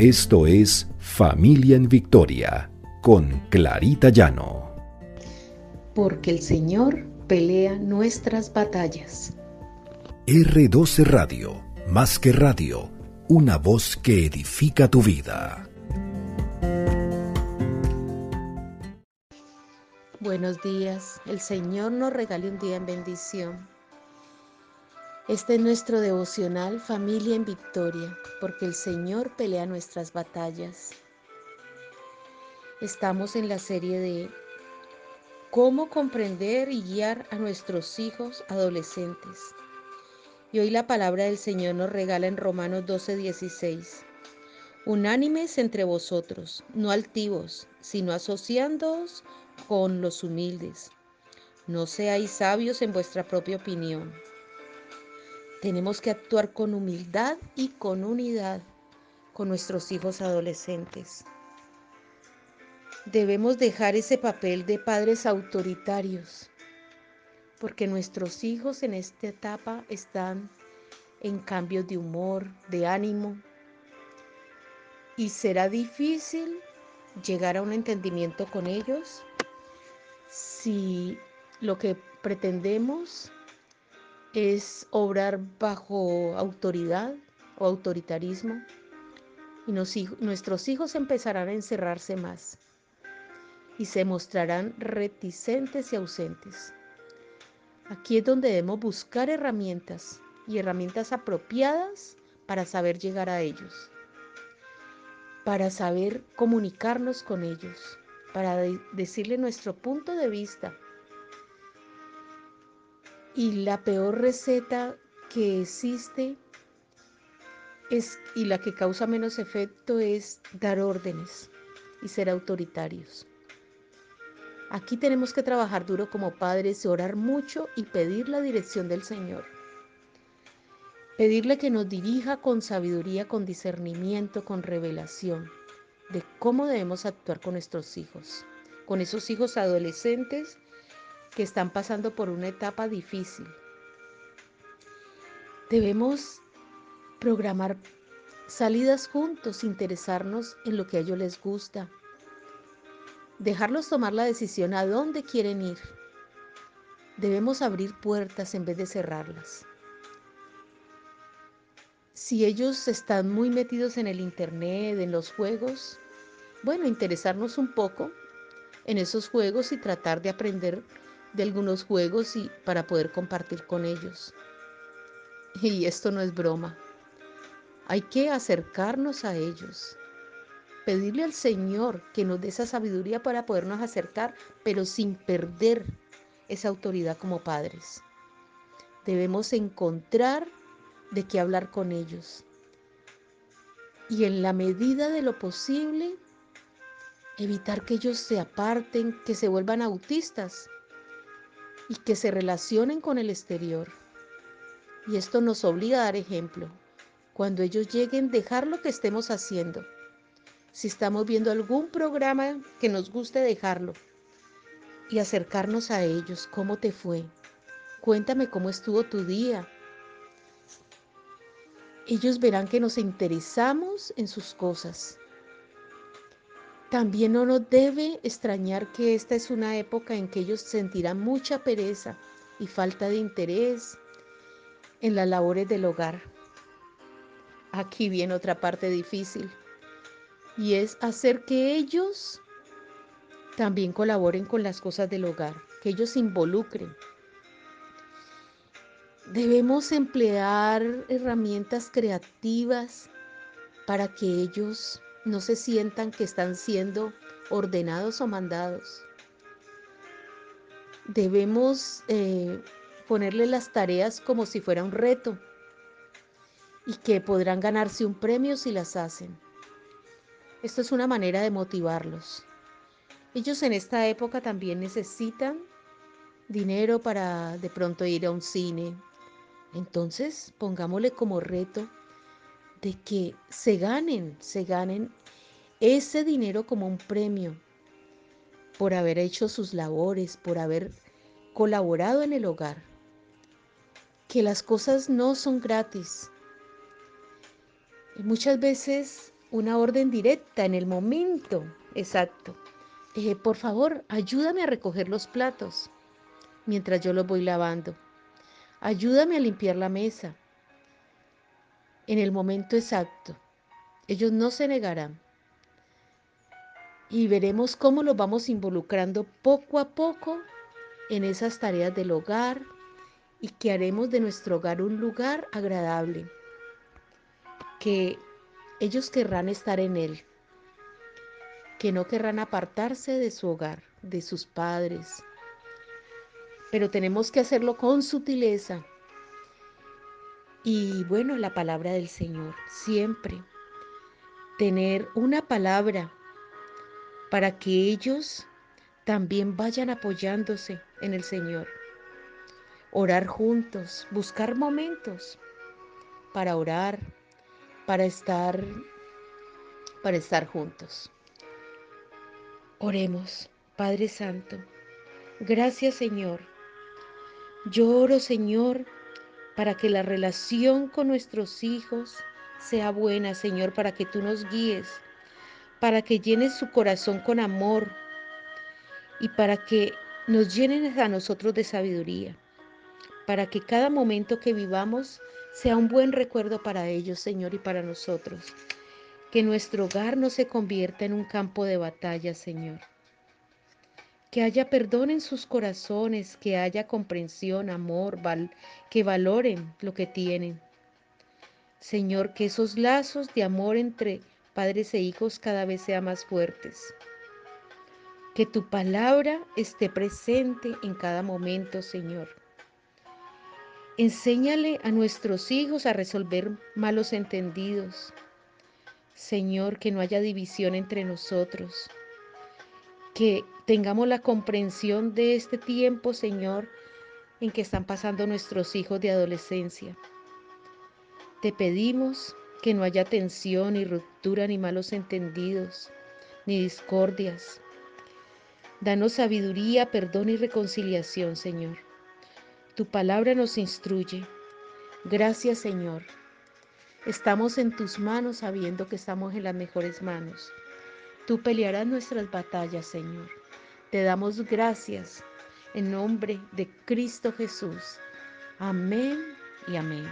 Esto es Familia en Victoria con Clarita Llano. Porque el Señor pelea nuestras batallas. R12 Radio, más que radio, una voz que edifica tu vida. Buenos días, el Señor nos regale un día en bendición. Este es nuestro devocional Familia en Victoria, porque el Señor pelea nuestras batallas. Estamos en la serie de cómo comprender y guiar a nuestros hijos adolescentes. Y hoy la palabra del Señor nos regala en Romanos 12:16. Unánimes entre vosotros, no altivos, sino asociándoos con los humildes. No seáis sabios en vuestra propia opinión tenemos que actuar con humildad y con unidad con nuestros hijos adolescentes. Debemos dejar ese papel de padres autoritarios, porque nuestros hijos en esta etapa están en cambios de humor, de ánimo, y será difícil llegar a un entendimiento con ellos si lo que pretendemos es obrar bajo autoridad o autoritarismo y nuestros hijos empezarán a encerrarse más y se mostrarán reticentes y ausentes. Aquí es donde debemos buscar herramientas y herramientas apropiadas para saber llegar a ellos, para saber comunicarnos con ellos, para decirle nuestro punto de vista y la peor receta que existe es, y la que causa menos efecto es dar órdenes y ser autoritarios. Aquí tenemos que trabajar duro como padres, orar mucho y pedir la dirección del Señor. Pedirle que nos dirija con sabiduría, con discernimiento, con revelación de cómo debemos actuar con nuestros hijos, con esos hijos adolescentes que están pasando por una etapa difícil. Debemos programar salidas juntos, interesarnos en lo que a ellos les gusta, dejarlos tomar la decisión a dónde quieren ir. Debemos abrir puertas en vez de cerrarlas. Si ellos están muy metidos en el Internet, en los juegos, bueno, interesarnos un poco en esos juegos y tratar de aprender de algunos juegos y para poder compartir con ellos. Y esto no es broma. Hay que acercarnos a ellos. Pedirle al Señor que nos dé esa sabiduría para podernos acercar, pero sin perder esa autoridad como padres. Debemos encontrar de qué hablar con ellos. Y en la medida de lo posible, evitar que ellos se aparten, que se vuelvan autistas y que se relacionen con el exterior. Y esto nos obliga a dar ejemplo. Cuando ellos lleguen, dejar lo que estemos haciendo. Si estamos viendo algún programa que nos guste, dejarlo. Y acercarnos a ellos. ¿Cómo te fue? Cuéntame cómo estuvo tu día. Ellos verán que nos interesamos en sus cosas también no nos debe extrañar que esta es una época en que ellos sentirán mucha pereza y falta de interés en las labores del hogar. Aquí viene otra parte difícil y es hacer que ellos también colaboren con las cosas del hogar, que ellos se involucren. Debemos emplear herramientas creativas para que ellos no se sientan que están siendo ordenados o mandados. Debemos eh, ponerle las tareas como si fuera un reto y que podrán ganarse un premio si las hacen. Esto es una manera de motivarlos. Ellos en esta época también necesitan dinero para de pronto ir a un cine. Entonces, pongámosle como reto de que se ganen, se ganen ese dinero como un premio por haber hecho sus labores, por haber colaborado en el hogar. Que las cosas no son gratis. Y muchas veces una orden directa en el momento exacto. Eh, por favor, ayúdame a recoger los platos mientras yo los voy lavando. Ayúdame a limpiar la mesa en el momento exacto. Ellos no se negarán. Y veremos cómo los vamos involucrando poco a poco en esas tareas del hogar y que haremos de nuestro hogar un lugar agradable, que ellos querrán estar en él, que no querrán apartarse de su hogar, de sus padres. Pero tenemos que hacerlo con sutileza. Y bueno, la palabra del Señor, siempre tener una palabra para que ellos también vayan apoyándose en el Señor. Orar juntos, buscar momentos para orar, para estar para estar juntos. Oremos, Padre Santo. Gracias, Señor. Yo oro, Señor, para que la relación con nuestros hijos sea buena, Señor, para que tú nos guíes, para que llenes su corazón con amor y para que nos llenen a nosotros de sabiduría, para que cada momento que vivamos sea un buen recuerdo para ellos, Señor, y para nosotros. Que nuestro hogar no se convierta en un campo de batalla, Señor. Que haya perdón en sus corazones, que haya comprensión, amor, que valoren lo que tienen Señor, que esos lazos de amor entre padres e hijos cada vez sean más fuertes. Que tu palabra esté presente en cada momento, Señor. Enséñale a nuestros hijos a resolver malos entendidos. Señor, que no haya división entre nosotros. Que tengamos la comprensión de este tiempo, Señor, en que están pasando nuestros hijos de adolescencia. Te pedimos que no haya tensión, ni ruptura, ni malos entendidos, ni discordias. Danos sabiduría, perdón y reconciliación, Señor. Tu palabra nos instruye. Gracias, Señor. Estamos en tus manos sabiendo que estamos en las mejores manos. Tú pelearás nuestras batallas, Señor. Te damos gracias en nombre de Cristo Jesús. Amén y amén.